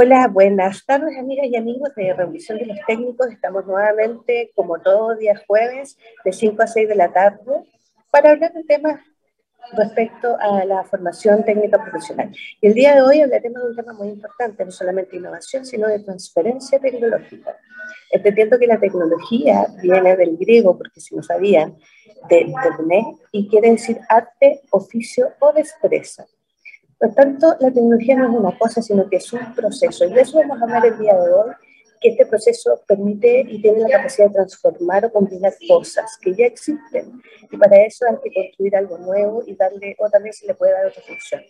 Hola, buenas tardes amigas y amigos de Revisión de los Técnicos. Estamos nuevamente, como todos días jueves, de 5 a 6 de la tarde, para hablar de temas respecto a la formación técnica profesional. Y el día de hoy hablaremos de un tema muy importante, no solamente innovación, sino de transferencia tecnológica. Entendiendo que la tecnología viene del griego, porque si no sabían, de tecné, y quiere decir arte, oficio o destreza. Por tanto, la tecnología no es una cosa, sino que es un proceso. Y de eso vamos a hablar el día de hoy, que este proceso permite y tiene la capacidad de transformar o combinar cosas que ya existen. Y para eso hay que construir algo nuevo y darle, o también se le puede dar otra función.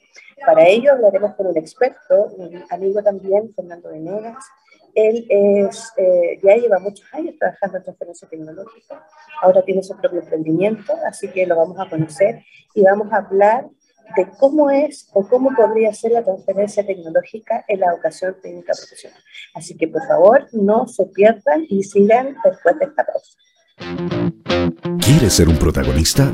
Para ello hablaremos con un experto, un amigo también, Fernando Venegas. Él es, eh, ya lleva muchos años trabajando en transferencia tecnológica, ahora tiene su propio emprendimiento, así que lo vamos a conocer y vamos a hablar de cómo es o cómo podría ser la transferencia tecnológica en la educación técnica profesional. Así que por favor no se pierdan y sigan después de esta pausa. ¿Quieres ser un protagonista?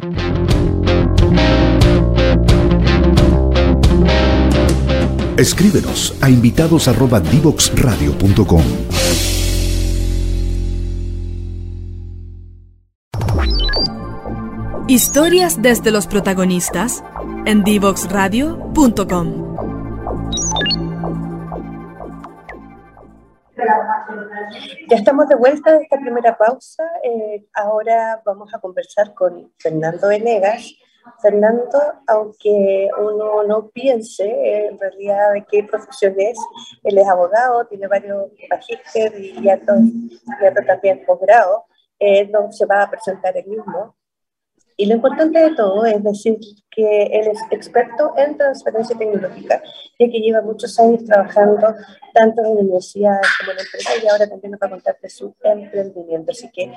Escríbenos a invitados@divoxradio.com. Historias desde los protagonistas en divoxradio.com. Ya estamos de vuelta de esta primera pausa. Eh, ahora vamos a conversar con Fernando Venegas. Fernando, aunque uno no piense en realidad de qué profesión es, él es abogado, tiene varios magíster y ya también posgrado, eh, no se va a presentar el mismo. Y lo importante de todo es decir que él es experto en transferencia tecnológica, ya que lleva muchos años trabajando tanto en universidades como en empresas y ahora también nos va a contar de su emprendimiento. Así que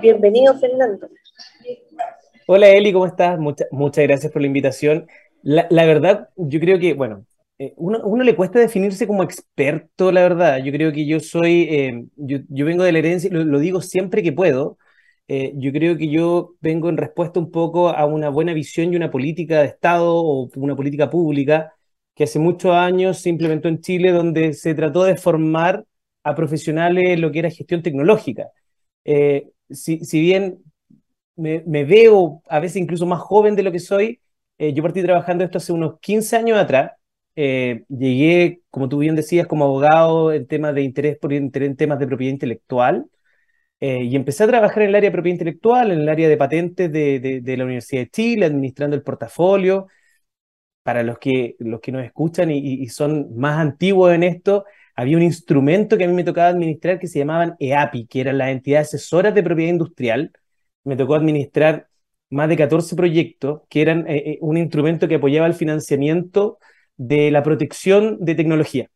bienvenido, Fernando. Hola, Eli, ¿cómo estás? muchas gracias por la invitación. La, verdad, yo creo que, bueno, eh, uno, uno, le cuesta definirse como experto, la verdad. Yo creo que yo soy, eh, yo, yo, vengo de la herencia, lo digo siempre que puedo, eh, yo creo que yo vengo en respuesta un poco a una buena visión y una política de Estado o una política pública que hace muchos años se implementó en Chile, donde se trató de formar a profesionales en lo que era gestión tecnológica. Eh, si, bien me, veo a veces incluso más joven de lo que soy, eh, yo partí trabajando esto hace unos 15 años atrás. llegué, como tú bien decías, como abogado en temas de interés por en temas de propiedad intelectual. Eh, y empecé a trabajar en el área de propiedad intelectual, en el área de patentes de, de, la Universidad de Chile, administrando el portafolio. Para los que, los que nos escuchan y, son más antiguos en esto, había un instrumento que a mí me tocaba administrar que se llamaban EAPI, que eran las entidades asesoras de propiedad industrial. Me tocó administrar más de 14 proyectos, que eran eh, eh, un instrumento que apoyaba el financiamiento de la protección de tecnología.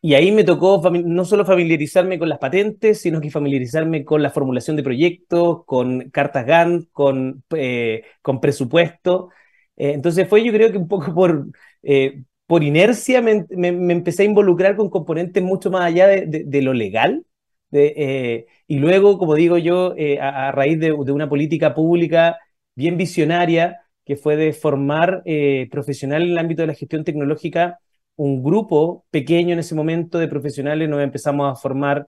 Y ahí me tocó no solo familiarizarme con las patentes, sino que familiarizarme con la formulación de proyectos, con cartas Gantt, con, eh, con presupuesto. Eh, entonces fue yo creo que un poco por, eh, por inercia me, empecé a involucrar con componentes mucho más allá de, lo legal. y luego, como digo yo, a, raíz de, una política pública bien visionaria, que fue de formar profesional en el ámbito de la gestión tecnológica un grupo pequeño en ese momento de profesionales, nos empezamos a formar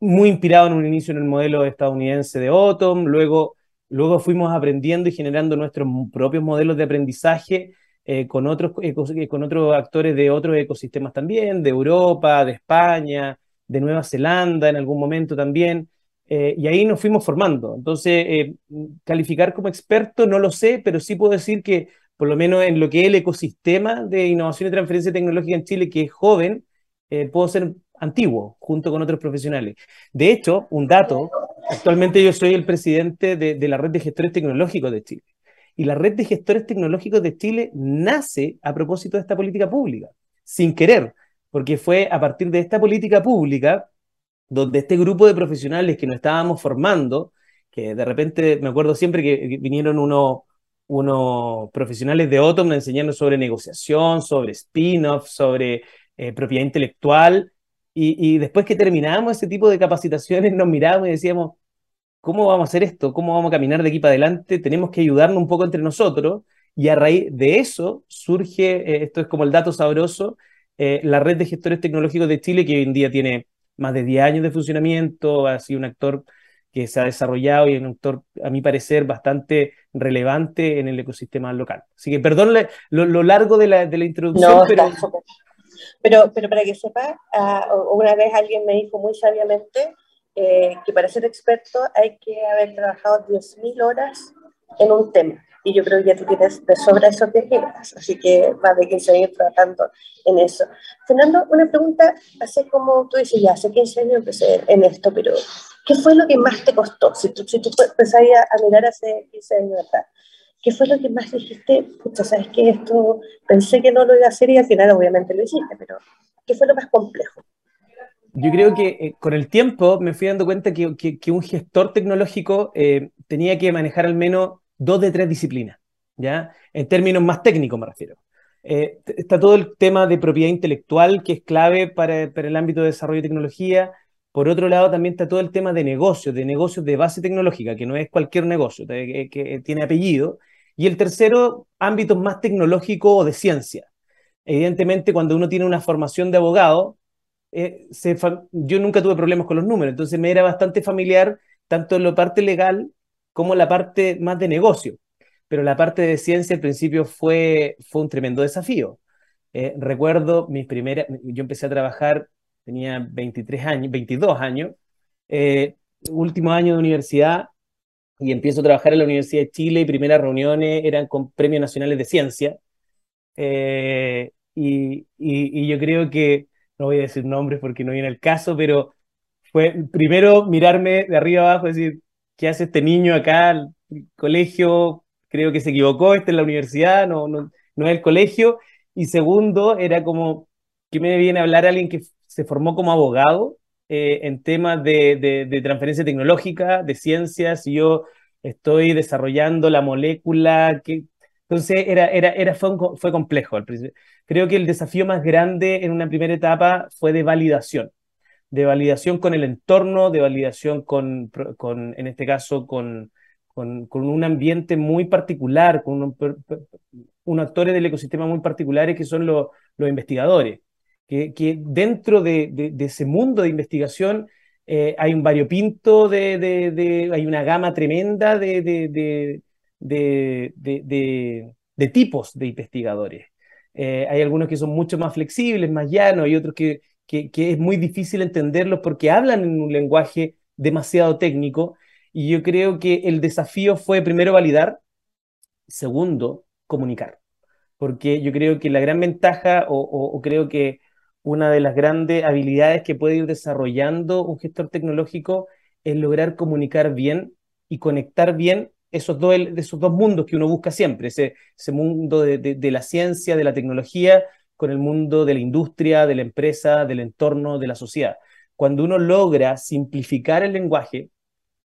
muy inspirado en un inicio en el modelo estadounidense de Otom, luego, luego fuimos aprendiendo y generando nuestros propios modelos de aprendizaje eh, con, otros, eh, con otros actores de otros ecosistemas también, de Europa, de España, de Nueva Zelanda en algún momento también, eh, y ahí nos fuimos formando. Entonces, calificar como experto no lo sé, pero sí puedo decir que por lo menos en lo que es el ecosistema de innovación y transferencia tecnológica en Chile, que es joven, eh, puedo ser antiguo, junto con otros profesionales. De hecho, un dato, actualmente yo soy el presidente de, la red de gestores tecnológicos de Chile. Y la red de gestores tecnológicos de Chile nace a propósito de esta política pública, sin querer, porque fue a partir de esta política pública donde este grupo de profesionales que nos estábamos formando, que de repente me acuerdo siempre que vinieron unos unos profesionales de Otom enseñando sobre negociación, sobre spin-off, sobre eh, propiedad intelectual. Y, después que terminábamos ese tipo de capacitaciones, nos mirábamos y decíamos, ¿cómo vamos a hacer esto? ¿Cómo vamos a caminar de aquí para adelante? Tenemos que ayudarnos un poco entre nosotros. Y a raíz de eso surge, eh, esto es como el dato sabroso, eh, la red de gestores tecnológicos de Chile, que hoy en día tiene más de 10 años de funcionamiento, ha sido un actor que se ha desarrollado y un actor, a mi parecer, bastante relevante en el ecosistema local. Así que perdón lo, largo de la, de la introducción, pero... pero... pero... para que sepa, uh, una vez alguien me dijo muy sabiamente eh, que para ser experto hay que haber trabajado 10.000 horas en un tema. Y yo creo que ya tú tienes de sobra esos 10.000 horas, así que más de 15 años trabajando en eso. Fernando, una pregunta, hace como tú dices, ya hace 15 años empecé en esto, pero ¿qué fue lo que más te costó? Si tú, si tú empezás a, mirar hace 15 años atrás, ¿qué fue lo que más dijiste? Pucha, ¿sabes qué? Esto pensé que no lo iba a hacer y al final obviamente lo hiciste, pero ¿qué fue lo más complejo? Yo creo que eh, con el tiempo me fui dando cuenta que, que, un gestor tecnológico eh, tenía que manejar al menos dos de tres disciplinas, ¿ya? En términos más técnicos me refiero. Eh, está todo el tema de propiedad intelectual, que es clave para, para, el ámbito de desarrollo de tecnología. Por otro lado, también está todo el tema de negocios, de negocios de base tecnológica, que no es cualquier negocio, que, que tiene apellido. Y el tercero, ámbitos más tecnológicos o de ciencia. Evidentemente, cuando uno tiene una formación de abogado, eh, yo nunca tuve problemas con los números, entonces me era bastante familiar tanto la parte legal como la parte más de negocio. Pero la parte de ciencia al principio fue, fue un tremendo desafío. Eh, recuerdo mis primeras, yo empecé a trabajar, tenía 23 años, 22 años, eh, último año de universidad, y empiezo a trabajar en la Universidad de Chile y primeras reuniones eran con premios nacionales de ciencia. y, y, yo creo que no voy a decir nombres porque no viene el caso, pero fue primero mirarme de arriba abajo y decir, ¿qué hace este niño acá? El colegio, creo que se equivocó, esta es la universidad, no, no, no es el colegio. Y segundo, era como, que me viene a hablar alguien que se formó como abogado eh, en temas de, transferencia tecnológica, de ciencias, y yo estoy desarrollando la molécula que... Entonces era, era, era, fue, fue complejo al principio. Creo que el desafío más grande en una primera etapa fue de validación, de validación con el entorno, de validación con, con en este caso, con, con, un ambiente muy particular, con unos, actores del ecosistema muy particulares que son los investigadores, que, dentro de, ese mundo de investigación eh, hay un variopinto, de, hay una gama tremenda de, tipos de investigadores. Eh, hay algunos que son mucho más flexibles, más llanos, y otros que, que, es muy difícil entenderlos porque hablan en un lenguaje demasiado técnico. Y yo creo que el desafío fue primero validar, segundo, comunicar. Porque yo creo que la gran ventaja o creo que una de las grandes habilidades que puede ir desarrollando un gestor tecnológico es lograr comunicar bien y conectar bien esos dos, esos dos mundos que uno busca siempre, ese, ese mundo de, la ciencia, de la tecnología, con el mundo de la industria, de la empresa, del entorno, de la sociedad. Cuando uno logra simplificar el lenguaje,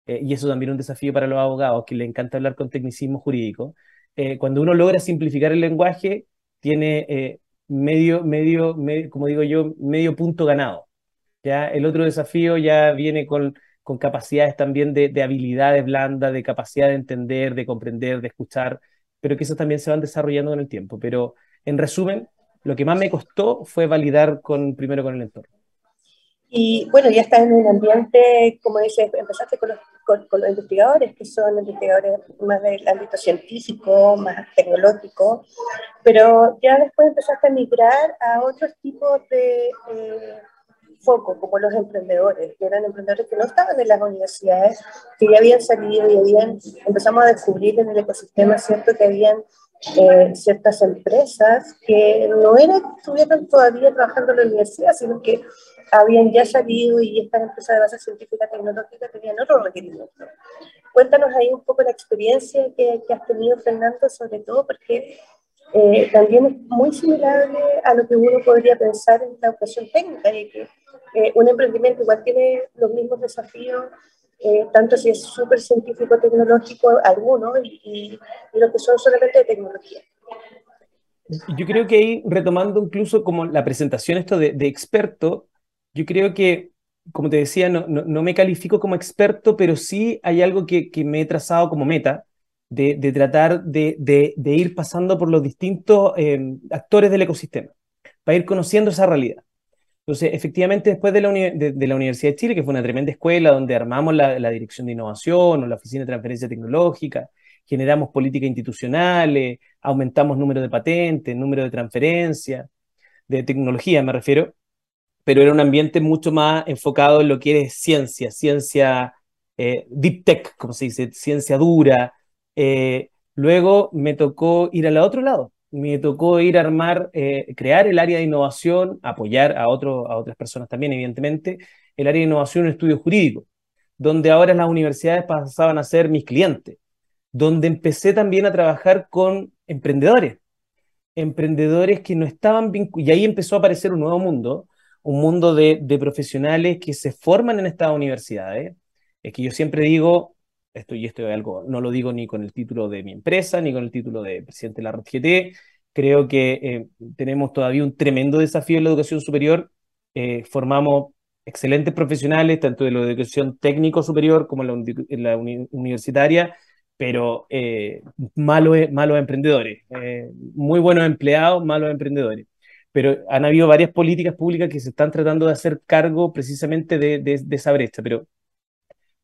eh, y eso también es un desafío para los abogados, que le encanta hablar con tecnicismo jurídico, eh, cuando uno logra simplificar el lenguaje, tiene eh, medio, medio, como digo yo, medio punto ganado. ¿ya? El otro desafío ya viene con con capacidades también de, habilidades blandas, de capacidad de entender, de comprender, de escuchar, pero que eso también se van desarrollando con el tiempo. Pero en resumen, lo que más me costó fue validar con, primero con el entorno. Y bueno, ya estás en un ambiente, como dices, empezaste con los, con, los, investigadores, que son investigadores más del ámbito científico, más tecnológico, pero ya después empezaste a migrar a otros tipos de, foco, como los emprendedores, que eran emprendedores que no estaban en las universidades, que ya habían salido y habían, empezamos a descubrir en el ecosistema, ¿cierto?, que habían eh, ciertas empresas que no eran, estuvieran todavía trabajando en la universidad, sino que habían ya salido y estas empresas de base científica tecnológica tenían otro requerimiento. Cuéntanos ahí un poco la experiencia que, que has tenido, Fernando, sobre todo porque eh, también es muy similar a lo que uno podría pensar en la educación técnica, y que eh, un emprendimiento igual tiene los mismos desafíos, eh, tanto si es súper científico, tecnológico, alguno, y, y, los que son solamente de tecnología. Yo creo que ahí, retomando incluso como la presentación esto de, experto, yo creo que, como te decía, no, no, me califico como experto, pero sí hay algo que, que me he trazado como meta, de, de tratar de, de, ir pasando por los distintos eh, actores del ecosistema para ir conociendo esa realidad. Entonces, efectivamente, después de la, de, la, Universidad de Chile, que fue una tremenda escuela donde armamos la, la, Dirección de Innovación o la Oficina de Transferencia Tecnológica, generamos políticas institucionales, aumentamos número de patentes, número de transferencia, de tecnología me refiero, pero era un ambiente mucho más enfocado en lo que es ciencia, ciencia eh, deep tech, como se dice, ciencia dura. Eh, luego me tocó ir al otro lado, me tocó ir a armar, eh, crear el área de innovación, apoyar a, otro, a otras personas también, evidentemente, el área de innovación en estudio jurídico, donde ahora las universidades pasaban a ser mis clientes, donde empecé también a trabajar con emprendedores, emprendedores que no estaban vinculados, y ahí empezó a aparecer un nuevo mundo, un mundo de, profesionales que se forman en estas universidades. Es que yo siempre digo, esto y esto es algo, no lo digo ni con el título de mi empresa, ni con el título de presidente de la RGT, creo que eh, tenemos todavía un tremendo desafío en la educación superior, eh, formamos excelentes profesionales, tanto de la educación técnico superior como en la, universitaria, pero eh, malos, malos emprendedores, muy buenos empleados, malos emprendedores pero han habido varias políticas públicas que se están tratando de hacer cargo precisamente de, esa brecha. Pero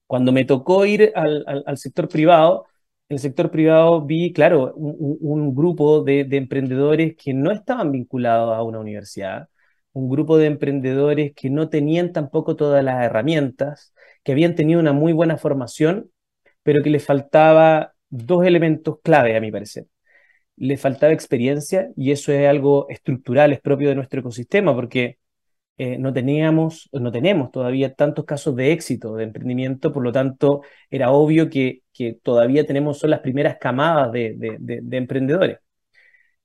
cuando me tocó ir al, sector privado, el sector privado vi, claro, un, grupo de, emprendedores que no estaban vinculados a una universidad, un grupo de emprendedores que no tenían tampoco todas las herramientas, que habían tenido una muy buena formación, pero que les faltaba dos elementos clave, a mi parecer le faltaba experiencia y eso es algo estructural, es propio de nuestro ecosistema, porque eh, no teníamos, no tenemos todavía tantos casos de éxito de emprendimiento, por lo tanto era obvio que, que todavía tenemos son las primeras camadas de, de, emprendedores.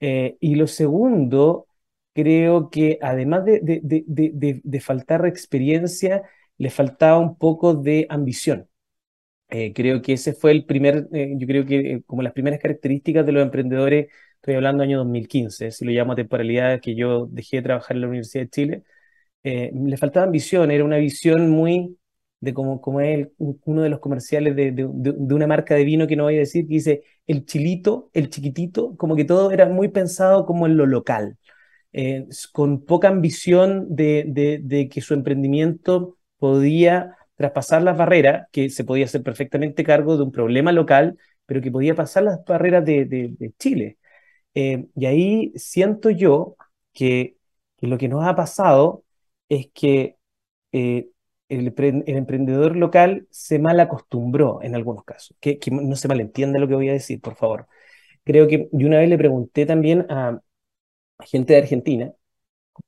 Eh, y lo segundo, creo que además de, faltar experiencia, le faltaba un poco de ambición. Eh, creo que ese fue el primer, eh, yo creo que eh, como las primeras características de los emprendedores, estoy hablando año 2015, si lo llamo temporalidad, que yo dejé de trabajar en la Universidad de Chile, le faltaba ambición, era una visión muy de como, como es uno de los comerciales de, de, una marca de vino que no voy a decir, que dice el chilito, el chiquitito, como que todo era muy pensado como en lo local, con poca ambición de, de que su emprendimiento podía traspasar las barreras, que se podía hacer perfectamente cargo de un problema local, pero que podía pasar las barreras de, Chile. Eh, y ahí siento yo que, lo que nos ha pasado es que eh, el, emprendedor local se mal acostumbró en algunos casos. Que, no se malentienda lo que voy a decir, por favor. Creo que yo una vez le pregunté también a, gente de Argentina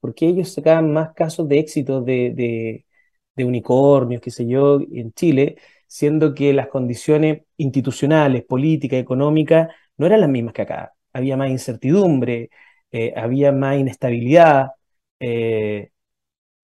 por qué ellos sacaban más casos de éxito de, de unicornios, qué sé yo, en Chile, siendo que las condiciones institucionales, políticas, económicas, no eran las mismas que acá. Había más incertidumbre, eh, había más inestabilidad, eh,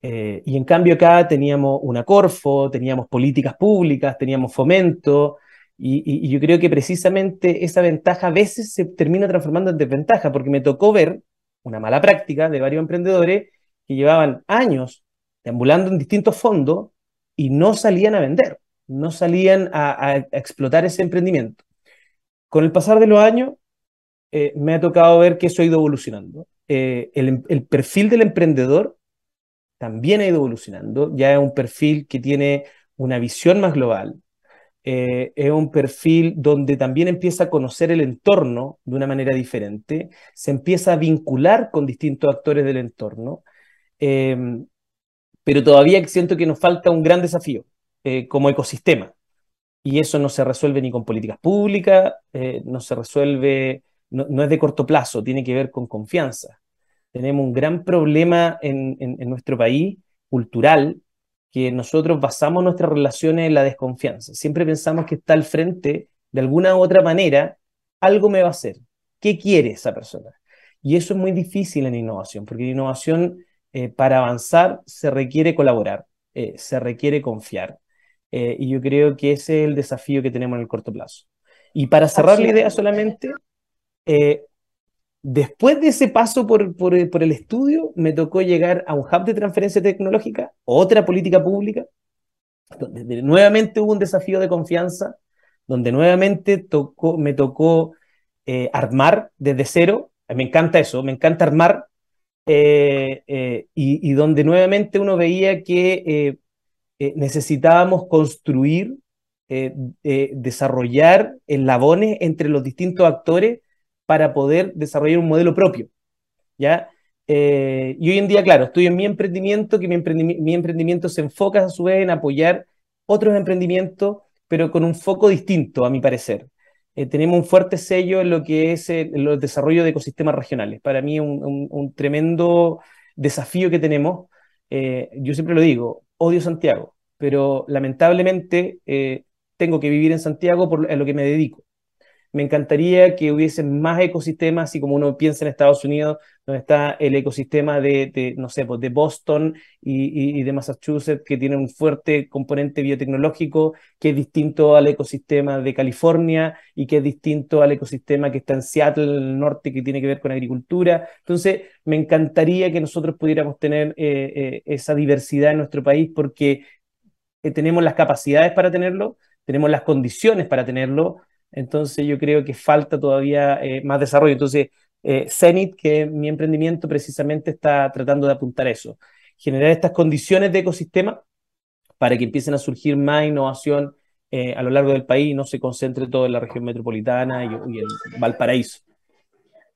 eh, y en cambio acá teníamos una Corfo, teníamos políticas públicas, teníamos fomento, y, yo creo que precisamente esa ventaja a veces se termina transformando en desventaja, porque me tocó ver una mala práctica de varios emprendedores que llevaban años ambulando en distintos fondos y no salían a vender, no salían a, explotar ese emprendimiento. Con el pasar de los años, eh, me ha tocado ver que eso ha ido evolucionando. Eh, el, perfil del emprendedor también ha ido evolucionando, ya es un perfil que tiene una visión más global, eh, es un perfil donde también empieza a conocer el entorno de una manera diferente, se empieza a vincular con distintos actores del entorno pero todavía siento que nos falta un gran desafío eh, como ecosistema. Y eso no se resuelve ni con políticas públicas, eh, no se resuelve, no, es de corto plazo, tiene que ver con confianza. Tenemos un gran problema en, nuestro país cultural que nosotros basamos nuestras relaciones en la desconfianza. Siempre pensamos que está al frente, de alguna u otra manera, algo me va a hacer. ¿Qué quiere esa persona? Y eso es muy difícil en innovación, porque en innovación eh, para avanzar se requiere colaborar, eh, se requiere confiar. Eh, y yo creo que ese es el desafío que tenemos en el corto plazo. Y para cerrar la idea solamente, después de ese paso por, por, el estudio, me tocó llegar a un hub de transferencia tecnológica, otra política pública, donde nuevamente hubo un desafío de confianza, donde nuevamente tocó, me tocó armar desde cero. Me encanta eso, me encanta armar y, donde nuevamente uno veía que necesitábamos construir, desarrollar eslabones entre los distintos actores para poder desarrollar un modelo propio. ¿ya? Eh, y hoy en día, claro, estoy en mi emprendimiento, que mi, emprendimiento se enfoca a su vez en apoyar otros emprendimientos, pero con un foco distinto, a mi parecer. Eh, tenemos un fuerte sello en lo que es el, desarrollo de ecosistemas regionales. Para mí, un, un, tremendo desafío que tenemos. Eh, yo siempre lo digo, odio Santiago, pero lamentablemente tengo que vivir en Santiago por lo que me dedico. Me encantaría que hubiese más ecosistemas, así como uno piensa en Estados Unidos, donde está el ecosistema de, no sé, pues de Boston y, de Massachusetts, que tiene un fuerte componente biotecnológico, que es distinto al ecosistema de California y que es distinto al ecosistema que está en Seattle, en el norte, que tiene que ver con agricultura. Entonces, me encantaría que nosotros pudiéramos tener eh, eh, esa diversidad en nuestro país porque eh, tenemos las capacidades para tenerlo, tenemos las condiciones para tenerlo, entonces yo creo que falta todavía eh, más desarrollo. Entonces, eh, Zenit, que mi emprendimiento precisamente está tratando de apuntar eso, generar estas condiciones de ecosistema para que empiecen a surgir más innovación eh, a lo largo del país y no se concentre todo en la región metropolitana y, y en Valparaíso.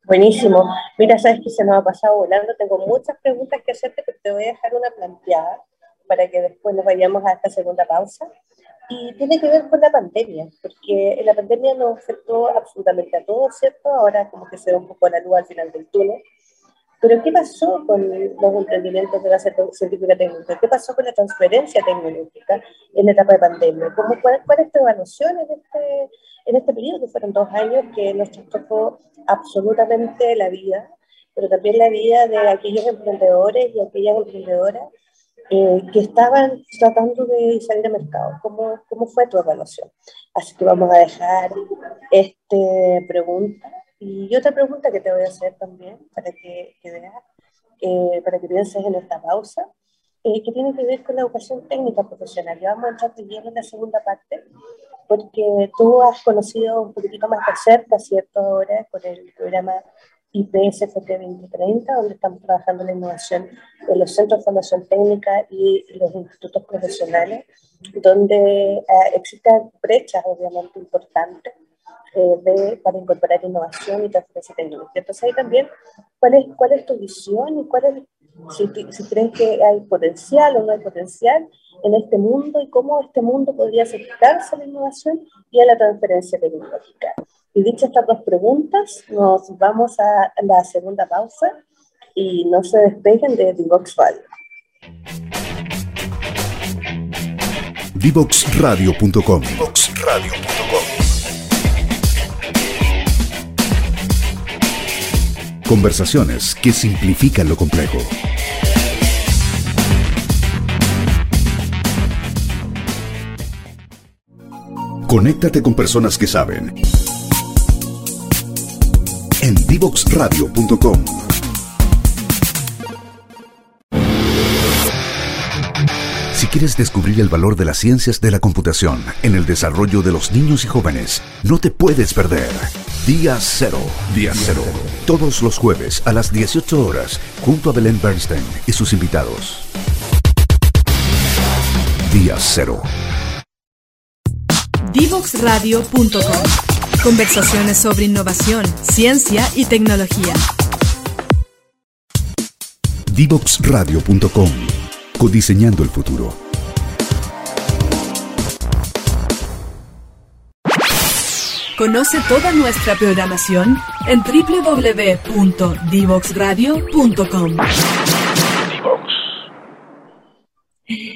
Buenísimo. Mira, sabes que se nos ha pasado volando. Tengo muchas preguntas que hacerte, pero te voy a dejar una planteada para que después nos vayamos a esta segunda pausa y tiene que ver con la pandemia, porque la pandemia nos afectó absolutamente a todos, ¿cierto? Ahora como que se ve un poco la luz al final del túnel. Pero ¿qué pasó con los emprendimientos de la científica técnica? ¿Qué pasó con la transferencia tecnológica en la etapa de pandemia? ¿Cómo, cuál, ¿Cuál es tu evaluación en este, en este periodo, que fueron dos años que nos tocó absolutamente la vida, pero también la vida de aquellos emprendedores y aquellas emprendedoras eh, que estaban tratando de salir al mercado. ¿Cómo, ¿Cómo fue tu evaluación? Así que vamos a dejar esta pregunta. Y otra pregunta que te voy a hacer también, para que, que veas, eh, para que pienses en esta pausa, eh, que tiene que ver con la educación técnica profesional. Y vamos a entrar bien en la segunda parte, porque tú has conocido un poquitito más de cerca, ¿cierto? Ahora con el programa IPSFT 2030, donde estamos trabajando la innovación en los centros de formación técnica y los institutos profesionales, donde eh, existen brechas obviamente importantes eh, para incorporar innovación y transferencia tecnológica. Entonces ahí también, ¿cuál es, cuál es tu visión y cuál es, si, crees que hay potencial o no hay potencial en este mundo y cómo este mundo podría acercarse a la innovación y a la transferencia tecnológica? Y dichas estas dos preguntas, nos vamos a la segunda pausa y no se despeguen de Divox Radio. Divoxradio.com Conversaciones que simplifican lo complejo. Conéctate con personas que saben en divoxradio.com. Si quieres descubrir el valor de las ciencias de la computación en el desarrollo de los niños y jóvenes, no te puedes perder. Día Cero. Día Cero. Todos los jueves a las 18 horas, junto a Belén Bernstein y sus invitados. Día Cero. Divoxradio.com Conversaciones sobre innovación, ciencia y tecnología. Divoxradio.com Codiseñando el futuro. Conoce toda nuestra programación en www.divoxradio.com.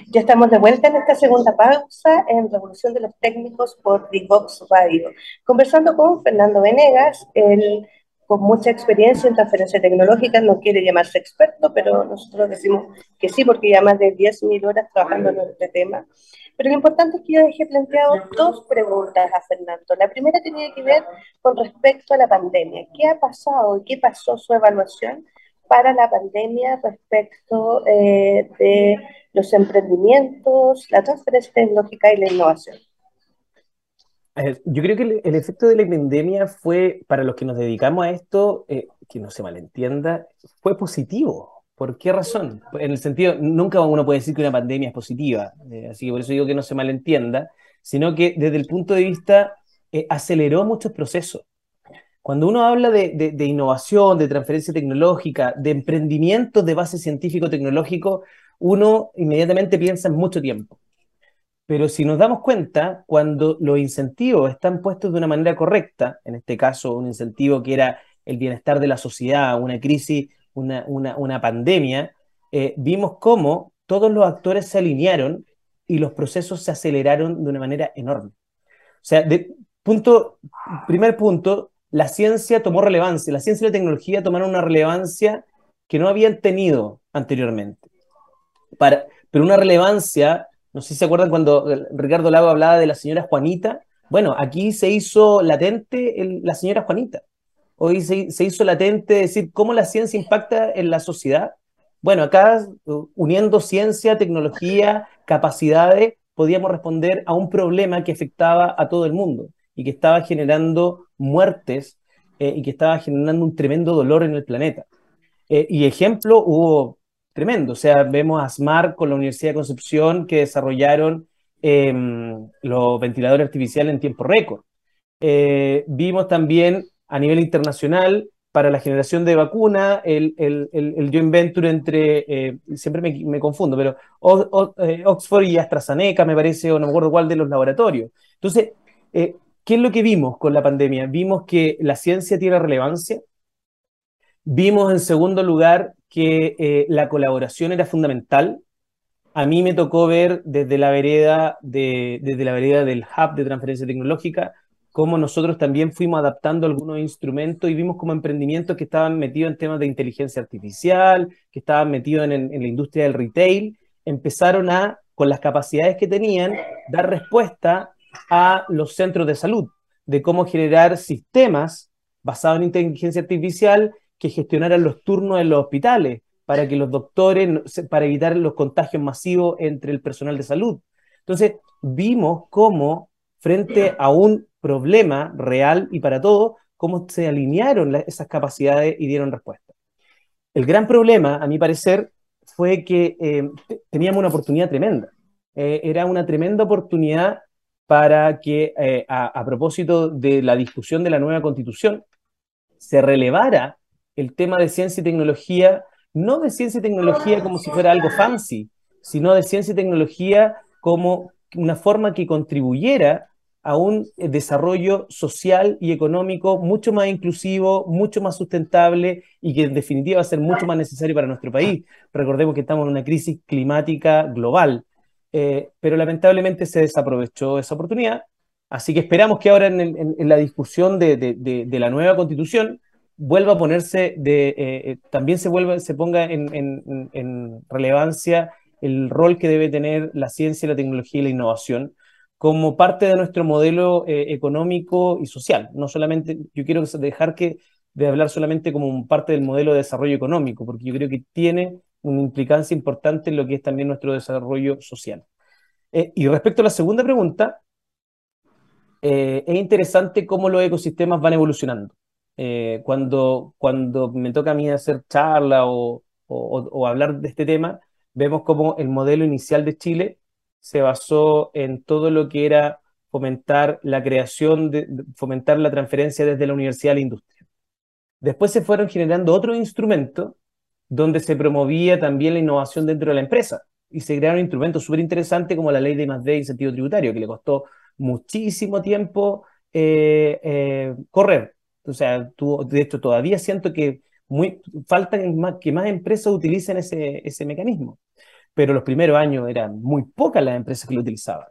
Ya estamos de vuelta en esta segunda pausa en Revolución de los Técnicos por Divox Radio, conversando con Fernando Venegas, él con mucha experiencia en transferencia tecnológica, no quiere llamarse experto, pero nosotros decimos que sí, porque ya más de 10.000 horas trabajando en este tema. Pero lo importante es que yo dejé planteado dos preguntas a Fernando. La primera tenía que ver con respecto a la pandemia. ¿Qué ha pasado y qué pasó su evaluación para la pandemia respecto eh, de los emprendimientos, la transferencia tecnológica y la innovación. Yo creo que el, efecto de la pandemia fue, para los que nos dedicamos a esto, eh, que no se malentienda, fue positivo. ¿Por qué razón? En el sentido, nunca uno puede decir que una pandemia es positiva, eh, así que por eso digo que no se malentienda, sino que desde el punto de vista eh, aceleró muchos procesos. Cuando uno habla de, de, innovación, de transferencia tecnológica, de emprendimiento de base científico-tecnológico, uno inmediatamente piensa en mucho tiempo. Pero si nos damos cuenta, cuando los incentivos están puestos de una manera correcta, en este caso un incentivo que era el bienestar de la sociedad, una crisis, una, una, pandemia, eh, vimos cómo todos los actores se alinearon y los procesos se aceleraron de una manera enorme. O sea, punto, primer punto, la ciencia tomó relevancia, la ciencia y la tecnología tomaron una relevancia que no habían tenido anteriormente. Para, pero una relevancia no sé si se acuerdan cuando Ricardo Lago hablaba de la señora Juanita. Bueno, aquí se hizo latente la señora Juanita. Hoy se, hizo latente decir cómo la ciencia impacta en la sociedad. Bueno, acá uniendo ciencia, tecnología, capacidades, podíamos responder a un problema que afectaba a todo el mundo y que estaba generando muertes eh, y que estaba generando un tremendo dolor en el planeta. Eh, y ejemplo, hubo tremendo. O sea, vemos a SMART con la Universidad de Concepción que desarrollaron em, los ventiladores artificiales en tiempo récord. Eh, vimos también a nivel internacional para la generación de vacuna, el, el, el, joint venture entre, eh, siempre me, confundo, pero eh, Oxford y AstraZeneca, me parece, o no me acuerdo cuál de los laboratorios. Entonces, ¿qué es lo que vimos con la pandemia? Vimos que la ciencia tiene relevancia, vimos en segundo lugar que eh, la colaboración era fundamental. A mí me tocó ver desde la vereda, de, desde la vereda del hub de transferencia tecnológica cómo nosotros también fuimos adaptando algunos instrumentos y vimos como emprendimientos que estaban metidos en temas de inteligencia artificial, que estaban metidos en, en la industria del retail, empezaron a, con las capacidades que tenían, dar respuesta a los centros de salud, de cómo generar sistemas basados en inteligencia artificial que gestionaran los turnos en los hospitales para que los doctores, para evitar los contagios masivos entre el personal de salud. Entonces, vimos cómo, frente a un problema real y para todos, cómo se alinearon esas capacidades y dieron respuesta. El gran problema, a mi parecer, fue que eh, teníamos una oportunidad tremenda. Eh, era una tremenda oportunidad para que, eh, a, a propósito de la discusión de la nueva constitución, se relevara el tema de ciencia y tecnología, no de ciencia y tecnología como si fuera algo fancy, sino de ciencia y tecnología como una forma que contribuyera a un eh, desarrollo social y económico mucho más inclusivo, mucho más sustentable y que en definitiva va a ser mucho más necesario para nuestro país. Recordemos que estamos en una crisis climática global, eh, pero lamentablemente se desaprovechó esa oportunidad. Así que esperamos que ahora en, la discusión de, la nueva constitución vuelva a ponerse de, eh, eh, también se vuelva, se ponga en, relevancia el rol que debe tener la ciencia, la tecnología y la innovación como parte de nuestro modelo eh, económico y social. No solamente, yo quiero dejar que, de hablar solamente como parte del modelo de desarrollo económico, porque yo creo que tiene una implicancia importante en lo que es también nuestro desarrollo social. y respecto a la segunda pregunta, es interesante cómo los ecosistemas van evolucionando. Eh, cuando, cuando me toca a mí hacer charla o, hablar de este tema, vemos como el modelo inicial de Chile se basó en todo lo que era fomentar la creación, de, fomentar la transferencia desde la universidad a la industria. Después se fueron generando otros instrumentos donde se promovía también la innovación dentro de la empresa y se crearon instrumentos súper interesantes como la ley de más de incentivo tributario, que le costó muchísimo tiempo eh, eh, correr. O sea, tú, de hecho, todavía siento que muy, faltan más, que más empresas utilicen ese, ese mecanismo. Pero los primeros años eran muy pocas las empresas que lo utilizaban.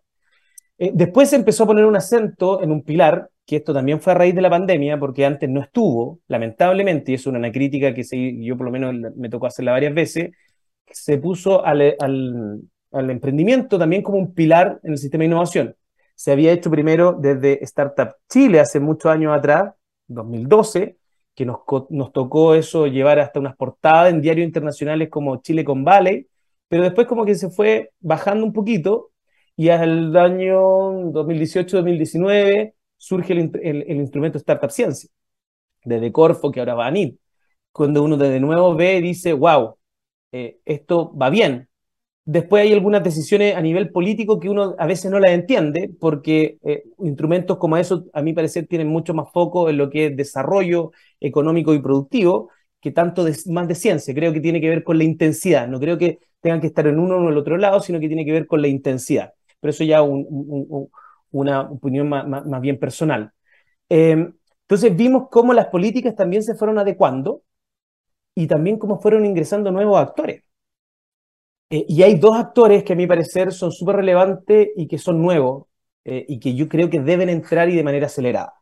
Eh, después se empezó a poner un acento en un pilar, que esto también fue a raíz de la pandemia, porque antes no estuvo, lamentablemente, y es una, crítica que yo por lo menos me tocó hacerla varias veces, se puso al, al, al emprendimiento también como un pilar en el sistema de innovación. Se había hecho primero desde Startup Chile hace muchos años atrás, 2012, que nos, nos tocó eso llevar hasta unas portadas en diarios internacionales como Chile con Valley, pero después como que se fue bajando un poquito y al año 2018-2019 surge el, el, instrumento Startup Ciencia, desde Corfo, que ahora va a NID. cuando uno de nuevo ve y dice, wow, eh, esto va bien. Después hay algunas decisiones a nivel político que uno a veces no las entiende, porque eh, instrumentos como eso, a mi parecer, tienen mucho más foco en lo que es desarrollo económico y productivo, que tanto más de ciencia. Creo que tiene que ver con la intensidad. No creo que tengan que estar en uno o en el otro lado, sino que tiene que ver con la intensidad. Pero eso ya es una opinión más, bien personal. Em, entonces vimos cómo las políticas también se fueron adecuando y también cómo fueron ingresando nuevos actores. Eh, y hay dos actores que a mi parecer son súper relevantes y que son nuevos eh, y que yo creo que deben entrar y de manera acelerada.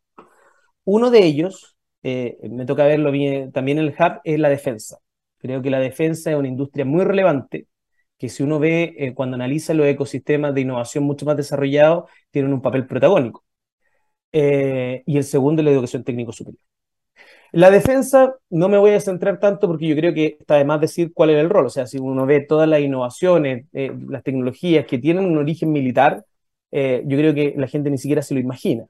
Uno de ellos, eh, me toca verlo bien, también en el hub, es la defensa. Creo que la defensa es una industria muy relevante que si uno ve cuando analiza los ecosistemas de innovación mucho más desarrollados, tienen un papel protagónico. y el segundo es la educación técnico superior. La defensa no me voy a centrar tanto porque yo creo que está de más decir cuál es el rol. O sea, si uno ve todas las innovaciones, eh, las tecnologías que tienen un origen militar, eh, yo creo que la gente ni siquiera se lo imagina.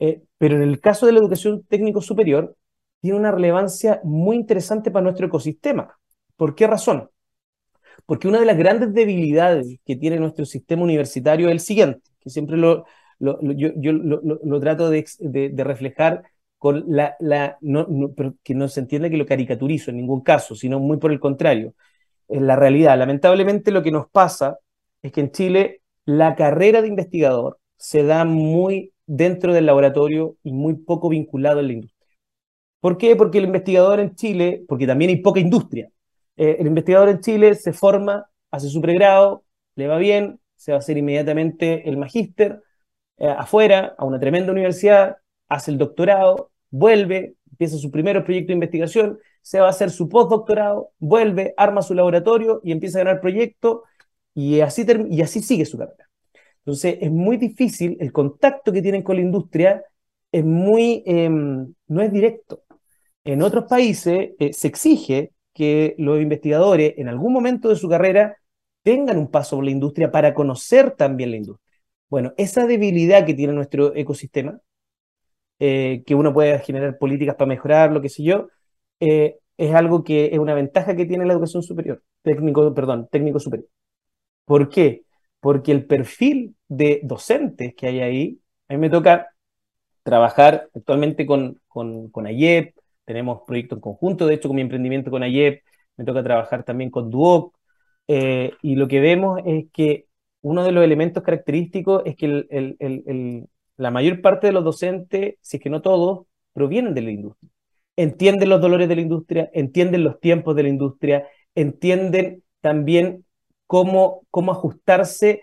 Eh, pero en el caso de la educación técnico superior, tiene una relevancia muy interesante para nuestro ecosistema. ¿Por qué razón? Porque una de las grandes debilidades que tiene nuestro sistema universitario es el siguiente, que siempre lo, yo, lo, trato de, de reflejar con la, la no, que no se entiende que lo caricaturizo en ningún caso, sino muy por el contrario. En la realidad, lamentablemente lo que nos pasa es que en Chile la carrera de investigador se da muy dentro del laboratorio y muy poco vinculado en la industria. ¿Por qué? Porque el investigador en Chile, porque también hay poca industria, eh, el investigador en Chile se forma, hace su pregrado, le va bien, se va a hacer inmediatamente el magíster eh, afuera, a una tremenda universidad, hace el doctorado, vuelve, empieza su primer proyecto de investigación, se va a hacer su postdoctorado, vuelve, arma su laboratorio y empieza a ganar proyectos y así, y así sigue su carrera. Entonces es muy difícil, el contacto que tienen con la industria es muy, em, no es directo. En otros países eh, se exige que los investigadores en algún momento de su carrera tengan un paso por la industria para conocer también la industria. Bueno, esa debilidad que tiene nuestro ecosistema eh, que uno puede generar políticas para mejorar, lo que sé yo, eh, es algo que es una ventaja que tiene la educación superior, técnico, perdón, técnico superior. ¿Por qué? Porque el perfil de docentes que hay ahí, a mí me toca trabajar actualmente con, con, con AYEP, tenemos proyectos en conjunto, de hecho con mi emprendimiento con AYEP, me toca trabajar también con Duoc, eh, y lo que vemos es que uno de los elementos característicos es que el, la mayor parte de los docentes, si es que no todos, provienen de la industria. Entienden los dolores de la industria, entienden los tiempos de la industria, entienden también cómo, cómo ajustarse,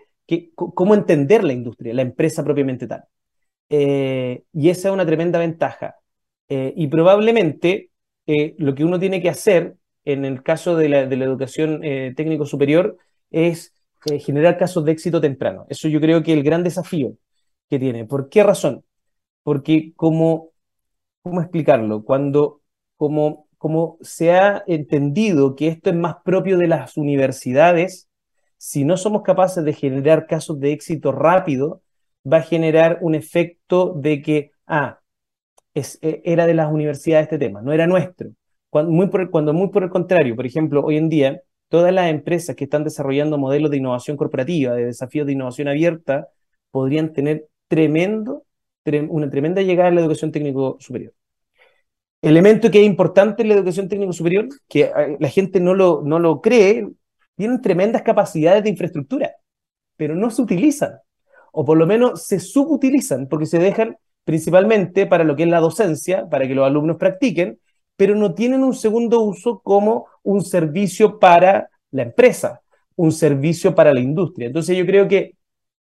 cómo entender la industria, la empresa propiamente tal. Eh, y esa es una tremenda ventaja. Eh, y probablemente eh, lo que uno tiene que hacer en el caso de la, de la educación técnico superior es generar casos de éxito temprano. Eso yo creo que es el gran desafío que tiene. ¿Por qué razón? Porque como, ¿cómo explicarlo? Cuando, como, como se ha entendido que esto es más propio de las universidades, si no somos capaces de generar casos de éxito rápido, va a generar un efecto de que, ah, es, e, era de las universidades este tema, no era nuestro. Cuando muy, cuando muy por el contrario, por ejemplo, hoy en día, todas las empresas que están desarrollando modelos de innovación corporativa, de desafíos de innovación abierta, podrían tener tremendo, una tremenda llegada en la educación técnico superior. Elemento que es importante en la educación técnico superior, que eh, la gente no lo, no lo cree, tienen tremendas capacidades de infraestructura, pero no se utilizan, o por lo menos se subutilizan, porque se dejan principalmente para lo que es la docencia, para que los alumnos practiquen, pero no tienen un segundo uso como un servicio para la empresa, un servicio para la industria. Entonces yo creo que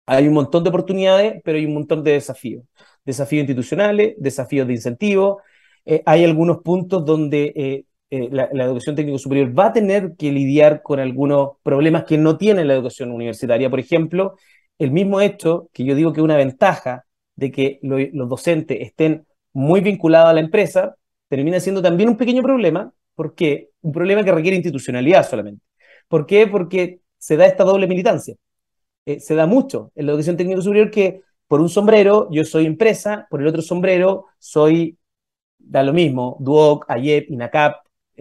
hay un montón de oportunidades, pero hay un montón de desafíos. Desafíos institucionales, desafíos de incentivos. Eh, hay algunos puntos donde eh, eh, la, educación técnico superior va a tener que lidiar con algunos problemas que no tiene la educación universitaria. Por ejemplo, el mismo hecho, que yo digo que es una ventaja de que los docentes estén muy vinculados a la empresa, termina siendo también un pequeño problema. ¿Por qué? Un problema que requiere institucionalidad solamente. ¿Por qué? Porque se da esta doble militancia. Eh, se da mucho en la educación técnico superior que por un sombrero yo soy empresa, por el otro sombrero soy, da lo mismo, Duoc, AYEP, INACAP,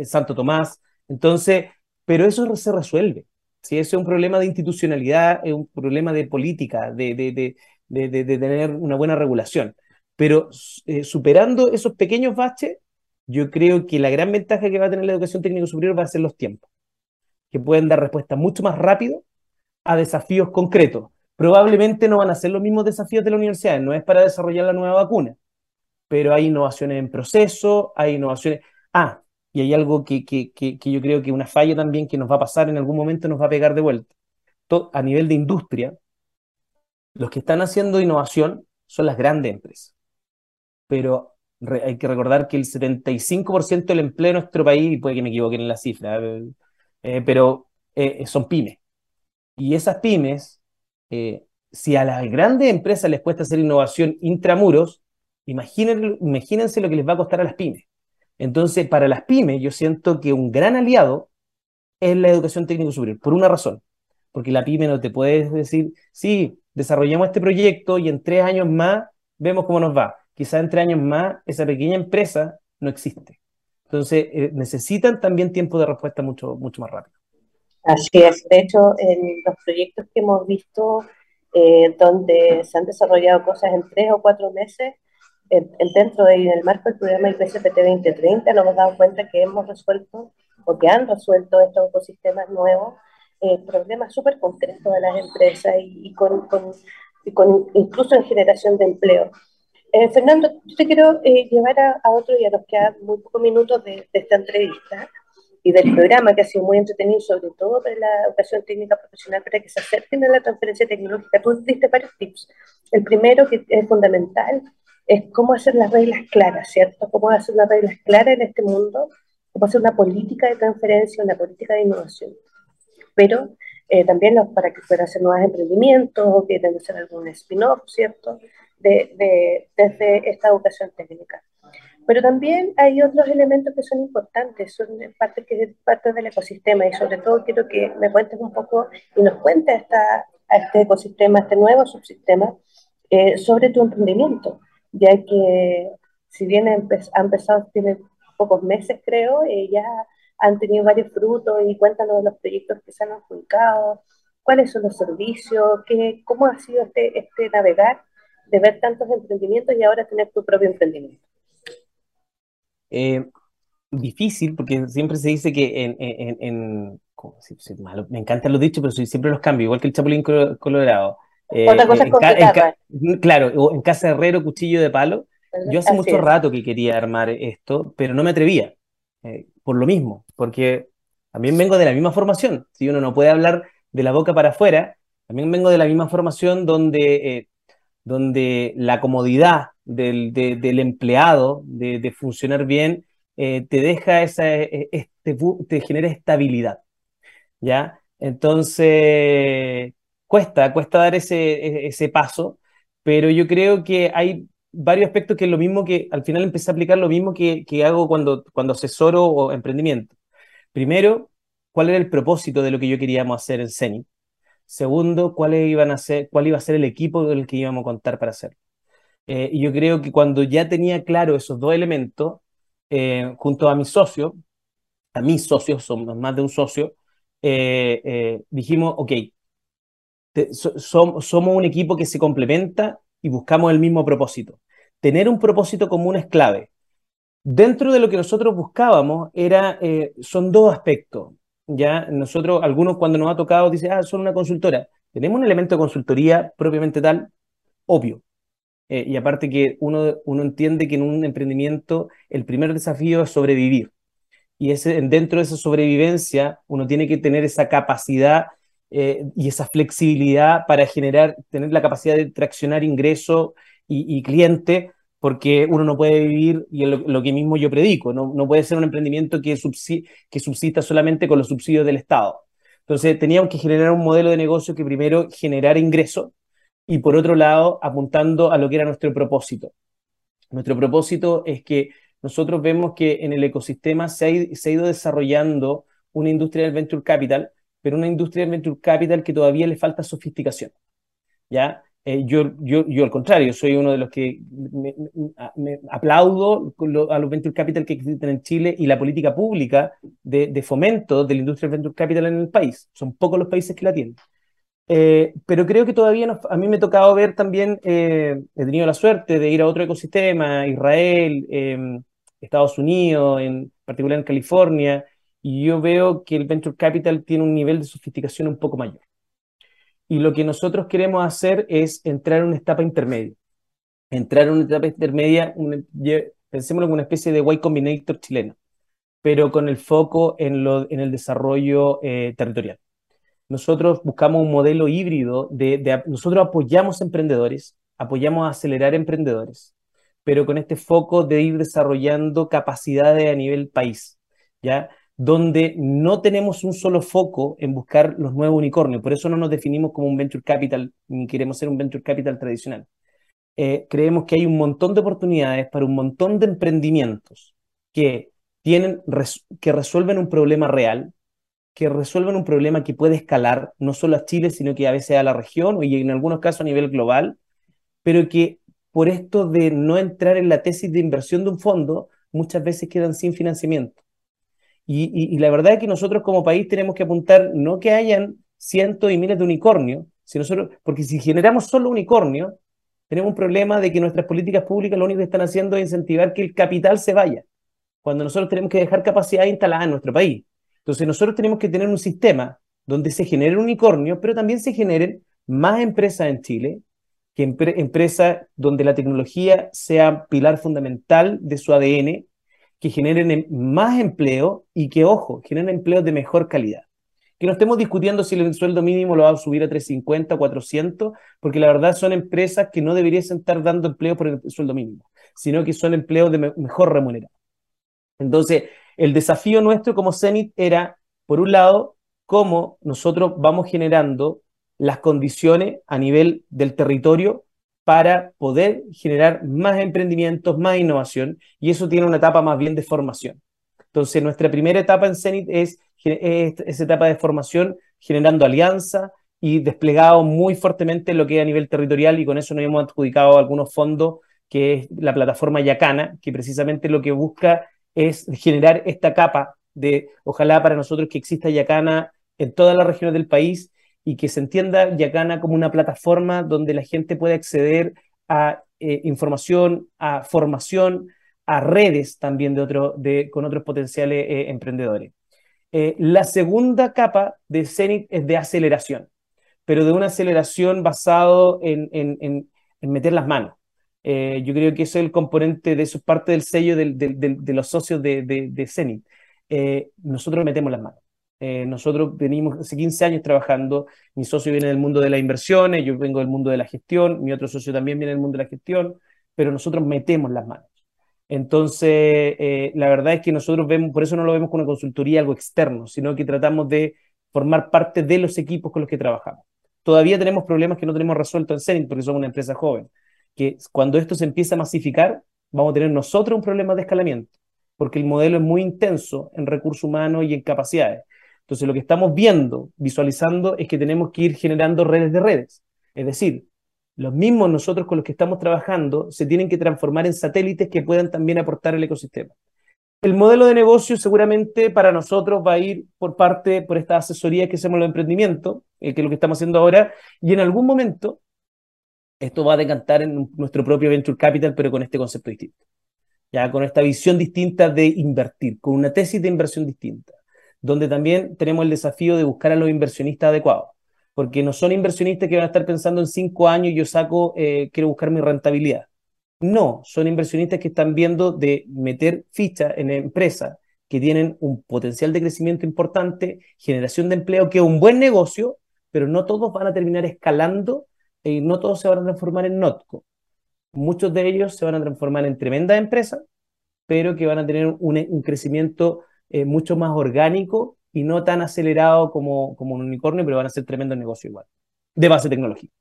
Santo Tomás. Entonces, pero eso se resuelve. Si ese es un problema de institucionalidad, es un problema de política, de, de, de, de tener una buena regulación. Pero eh, superando esos pequeños baches, yo creo que la gran ventaja que va a tener la educación técnico superior va a ser los tiempos, que pueden dar respuesta mucho más rápido a desafíos concretos. Probablemente no van a ser los mismos desafíos de la universidad, no es para desarrollar la nueva vacuna, pero hay innovaciones en proceso, hay innovaciones... Ah, y hay algo que, que, que, yo creo que una falla también que nos va a pasar en algún momento, nos va a pegar de vuelta. a nivel de industria, los que están haciendo innovación son las grandes empresas. Pero hay que recordar que el 75% del empleo en nuestro país, y puede que me equivoque en la cifra, eh, pero eh, son pymes. Y esas pymes, eh, si a las grandes empresas les cuesta hacer innovación intramuros, imagínense lo que les va a costar a las pymes. Entonces, para las pymes, yo siento que un gran aliado es la educación técnico superior, por una razón. Porque la pyme no te puede decir, sí, desarrollamos este proyecto y en tres años más vemos cómo nos va. Quizás en tres años más esa pequeña empresa no existe. Entonces, eh, necesitan también tiempo de respuesta mucho, mucho más rápido. Así es. De hecho, en los proyectos que hemos visto, eh, donde se han desarrollado cosas en tres o cuatro meses, dentro de en el marco del programa IPCPT 2030 nos hemos dado cuenta que hemos resuelto o que han resuelto estos ecosistemas nuevos eh, problemas súper concretos de las empresas y, con, con, con, incluso en generación de empleo. Eh, Fernando, yo te quiero llevar a, a, otro, ya nos quedan muy pocos minutos de, de esta entrevista, y del programa que ha sido muy entretenido, sobre todo para la educación técnica profesional, para que se acerquen a la transferencia tecnológica. Tú diste varios tips. El primero, que es fundamental, es cómo hacer las reglas claras, ¿cierto? Cómo hacer las reglas claras en este mundo, cómo hacer una política de transferencia, una política de innovación. Pero eh, también para que puedan hacer nuevos emprendimientos o que tengan que hacer algún spin-off, ¿cierto? De, de, desde esta educación técnica. Pero también hay otros elementos que son importantes, son parte, que, parte del ecosistema y sobre todo quiero que me cuentes un poco y nos cuentes esta, a este ecosistema, este nuevo subsistema, eh, sobre tu emprendimiento, ya que si bien ha empezado, tiene pocos meses creo, eh, ya han tenido varios frutos y cuéntanos de los proyectos que se han adjudicado, cuáles son los servicios, qué, cómo ha sido este, este navegar de ver tantos emprendimientos y ahora tener tu propio emprendimiento. Eh, difícil, porque siempre se dice que en... en, en me encantan los dichos, pero siempre los cambio, igual que el Chapulín Colorado. Eh, Otra cosa es Claro, en casa herrero, cuchillo de palo. Yo hace mucho rato que quería armar esto, pero no me atrevía, eh, por lo mismo, porque también vengo de la misma formación. Si uno no puede hablar de la boca para afuera, también vengo de la misma formación donde, donde la comodidad del, del empleado, de, funcionar bien, eh, te deja esa, e, este, te genera estabilidad, ¿ya? Entonces, cuesta, cuesta dar ese, e, ese paso, pero yo creo que hay varios aspectos que es lo mismo que al final empecé a aplicar lo mismo que, que hago cuando, cuando asesoro o emprendimiento. Primero, cuál era el propósito de lo que yo queríamos hacer en CENI. Segundo, cuál, iban a ser, cuál iba a ser el equipo del que íbamos a contar para hacerlo. Eh, y yo creo que cuando ya tenía claro esos dos elementos, eh, junto a mi socio, a mis socios, somos más de un socio, eh, dijimos, ok, somos un equipo que se complementa y buscamos el mismo propósito. Tener un propósito común es clave. Dentro de lo que nosotros buscábamos era, son dos aspectos. Ya nosotros, algunos cuando nos ha tocado dicen, ah, son una consultora. Tenemos un elemento de consultoría propiamente tal, obvio. Eh, y aparte que uno, uno entiende que en un emprendimiento el primer desafío es sobrevivir. Y ese, dentro de esa sobrevivencia uno tiene que tener esa capacidad eh, y esa flexibilidad para generar, tener la capacidad de traccionar ingreso y, cliente, porque uno no puede vivir, y lo, que mismo yo predico, no, no puede ser un emprendimiento que, que subsista solamente con los subsidios del Estado. Entonces teníamos que generar un modelo de negocio que primero generara ingreso y por otro lado apuntando a lo que era nuestro propósito. Nuestro propósito es que nosotros vemos que en el ecosistema se ha, ido desarrollando una industria del venture capital, pero una industria del venture capital que todavía le falta sofisticación. ¿ya? Eh, yo, yo, yo, al contrario, soy uno de los que me, aplaudo a los venture capital que existen en Chile y la política pública de, de, fomento de la industria venture capital en el país. Son pocos los países que la tienen. Eh, pero creo que todavía a mí me ha tocado ver también, eh, he tenido la suerte de ir a otro ecosistema, Israel, em, Estados Unidos, en particular en California, y yo veo que el venture capital tiene un nivel de sofisticación un poco mayor. Y lo que nosotros queremos hacer es entrar en una etapa intermedia. Entrar en una etapa intermedia, pensémoslo como una especie de Y Combinator chileno, pero con el foco en, lo, en el desarrollo eh, territorial. Nosotros buscamos un modelo híbrido de, nosotros apoyamos emprendedores, apoyamos a acelerar emprendedores, pero con este foco de ir desarrollando capacidades a nivel país, ¿ya? donde no tenemos un solo foco en buscar los nuevos unicornios. Por eso no nos definimos como un venture capital, ni queremos ser un venture capital tradicional. Eh, creemos que hay un montón de oportunidades para un montón de emprendimientos que, tienen, que resuelven un problema real, que resuelven un problema que puede escalar no solo a Chile, sino que a veces a la región y en algunos casos a nivel global, pero que por esto de no entrar en la tesis de inversión de un fondo, muchas veces quedan sin financiamiento. Y, la verdad es que nosotros como país tenemos que apuntar no que hayan cientos y miles de unicornios, sino solo, porque si generamos solo unicornios, tenemos un problema de que nuestras políticas públicas lo único que están haciendo es incentivar que el capital se vaya, cuando nosotros tenemos que dejar capacidad instalada en nuestro país. Entonces nosotros tenemos que tener un sistema donde se generen unicornios, pero también se generen más empresas en Chile, que empresas donde la tecnología sea pilar fundamental de su ADN que generen em, más empleo y que, ojo, generen empleos de mejor calidad. Que no estemos discutiendo si el sueldo mínimo lo va a subir a 350, 400, porque la verdad son empresas que no deberían estar dando empleo por el sueldo mínimo, sino que son empleos de mejor remuneración. Entonces, el desafío nuestro como CENIT era, por un lado, cómo nosotros vamos generando las condiciones a nivel del territorio para poder generar más emprendimientos, más innovación, y eso tiene una etapa más bien de formación. Entonces, nuestra primera etapa en Zenit es, esa etapa de formación, generando alianza y desplegado muy fuertemente lo que es a nivel territorial, y con eso nos hemos adjudicado algunos fondos, que es la plataforma Yacana, que precisamente lo que busca es generar esta capa de, ojalá para nosotros que exista Yacana en todas las regiones del país y que se entienda Yacana como una plataforma donde la gente puede acceder a eh, información, a formación, a redes también de otro, de, con otros potenciales eh, emprendedores. Eh, la segunda capa de CENIT es de aceleración, pero de una aceleración basado en, en, en, meter las manos. Yo creo que eso es el componente de eso, parte del sello de los socios de, de, de CENIT. nosotros metemos las manos. Eh, nosotros venimos hace 15 años trabajando, mi socio viene del mundo de las inversiones, yo vengo del mundo de la gestión, mi otro socio también viene del mundo de la gestión, pero nosotros metemos las manos. Entonces, eh, la verdad es que nosotros vemos, por eso no lo vemos como una consultoría, algo externo, sino que tratamos de formar parte de los equipos con los que trabajamos. Todavía tenemos problemas que no tenemos resueltos en Zenit porque somos una empresa joven, que cuando esto se empieza a masificar, vamos a tener nosotros un problema de escalamiento, porque el modelo es muy intenso en recursos humanos y en capacidades. Entonces, lo que estamos viendo, visualizando, es que tenemos que ir generando redes de redes. Es decir, los mismos nosotros con los que estamos trabajando se tienen que transformar en satélites que puedan también aportar al ecosistema. El modelo de negocio seguramente para nosotros va a ir por parte, por esta asesoría que hacemos los emprendimientos, eh, que es lo que estamos haciendo ahora, y en algún momento esto va a decantar en nuestro propio venture capital, pero con este concepto distinto. Ya con esta visión distinta de invertir, con una tesis de inversión distinta donde también tenemos el desafío de buscar a los inversionistas adecuados, porque no son inversionistas que van a estar pensando en cinco años y yo saco, eh, quiero buscar mi rentabilidad. No, son inversionistas que están viendo de meter ficha en empresas que tienen un potencial de crecimiento importante, generación de empleo, que es un buen negocio, pero no todos van a terminar escalando y no todos se van a transformar en Notco. Muchos de ellos se van a transformar en tremendas empresas, pero que van a tener un, un crecimiento eh, mucho más orgánico y no tan acelerado como, como un unicornio, pero van a ser tremendo negocio igual, de base tecnológica.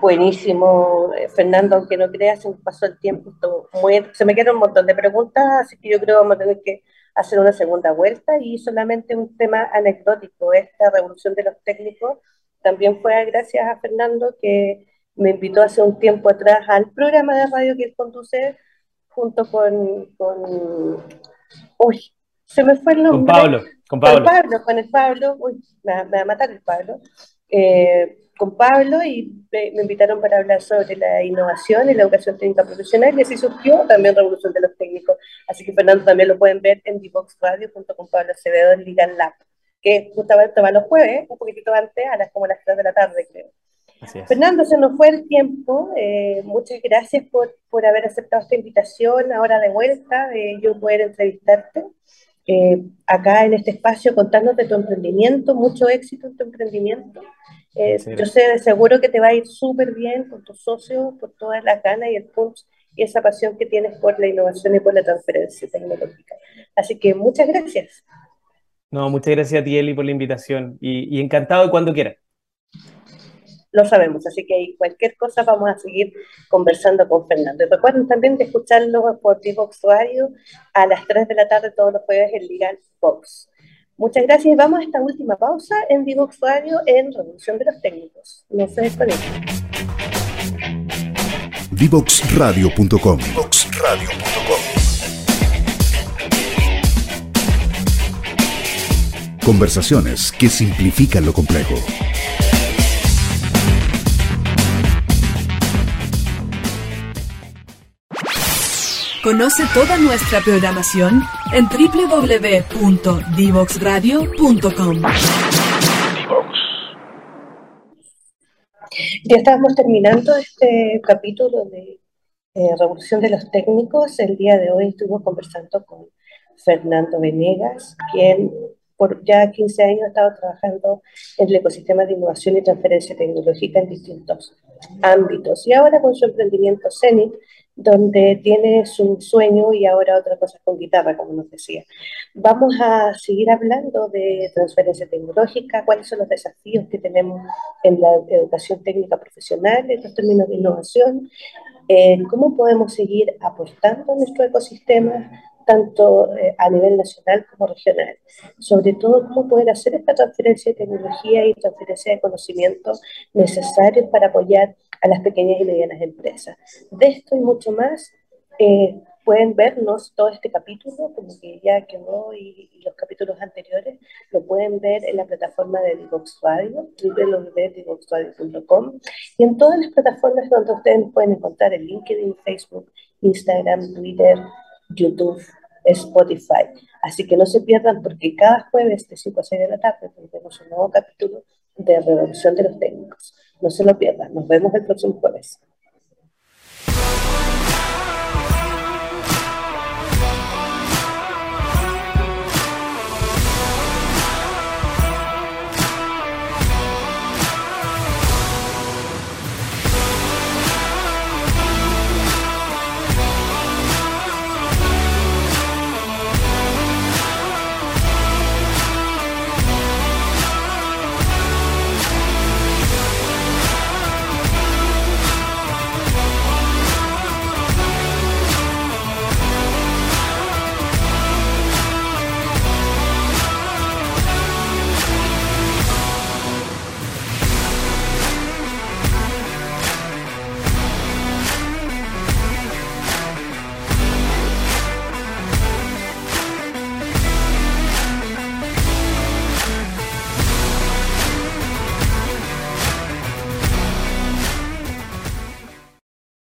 Buenísimo, eh, Fernando, aunque no creas, se me pasó el tiempo, muy, se me quedan un montón de preguntas, así que yo creo que vamos a tener que hacer una segunda vuelta y solamente un tema anecdótico, esta revolución de los técnicos también fue gracias a Fernando que me invitó hace un tiempo atrás al programa de radio que él conduce junto con, con uy, se me fue el nombre. Con Pablo, con Pablo. Con Pablo, con el Pablo, uy, me, va a matar el Pablo. Eh, con Pablo y me, invitaron para hablar sobre la innovación y la educación técnica profesional y así surgió también Revolución de los Técnicos. Así que Fernando también lo pueden ver en Divox Radio junto con Pablo Acevedo en Liga Lab, que justamente va los jueves, un poquitito antes, a las como las 3 de la tarde creo. Fernando, se nos fue el tiempo. Eh, muchas gracias por, por, haber aceptado esta invitación. Ahora de vuelta, de yo poder entrevistarte eh, acá en este espacio, contarnos de tu emprendimiento. Mucho éxito en tu emprendimiento. Eh, yo sé de seguro que te va a ir súper bien con tus socios, por todas las ganas y el punch y esa pasión que tienes por la innovación y por la transferencia tecnológica. Así que muchas gracias. No, muchas gracias a ti, Eli, por la invitación y, y encantado de cuando quieras lo sabemos, así que cualquier cosa vamos a seguir conversando con Fernando. Y recuerden también de escucharlo por Divox Radio a las 3 de la tarde todos los jueves en Legal Box. Muchas gracias y vamos a esta última pausa en Divox Radio en Revolución de los Técnicos. No se desconecten. Divoxradio.com Conversaciones que simplifican lo complejo. Conoce toda nuestra programación en www.divoxradio.com. Ya estamos terminando este capítulo de eh, Revolución de los Técnicos. El día de hoy estuvimos conversando con Fernando Venegas, quien por ya 15 años ha estado trabajando en el ecosistema de innovación y transferencia tecnológica en distintos ámbitos. Y ahora con su emprendimiento CENIT, donde tiene su sueño y ahora otra cosa con guitarra, como nos decía. Vamos a seguir hablando de transferencia tecnológica, cuáles son los desafíos que tenemos en la educación técnica profesional, en los términos de innovación, eh, cómo podemos seguir aportando a nuestro ecosistema, tanto eh, a nivel nacional como regional. Sobre todo, cómo poder hacer esta transferencia de tecnología y transferencia de conocimiento necesarios para apoyar a las pequeñas y medianas empresas. De esto y mucho más, eh, pueden vernos todo este capítulo, como que ya quedó, y, y, los capítulos anteriores, lo pueden ver en la plataforma de Divox Radio, www.divoxradio.com, y en todas las plataformas donde ustedes pueden encontrar el LinkedIn, Facebook, Instagram, Twitter, YouTube, Spotify. Así que no se pierdan porque cada jueves de 5 a 6 de la tarde tendremos un nuevo capítulo de Revolución de los Técnicos. No se lo pierdan. Nos vemos el próximo jueves.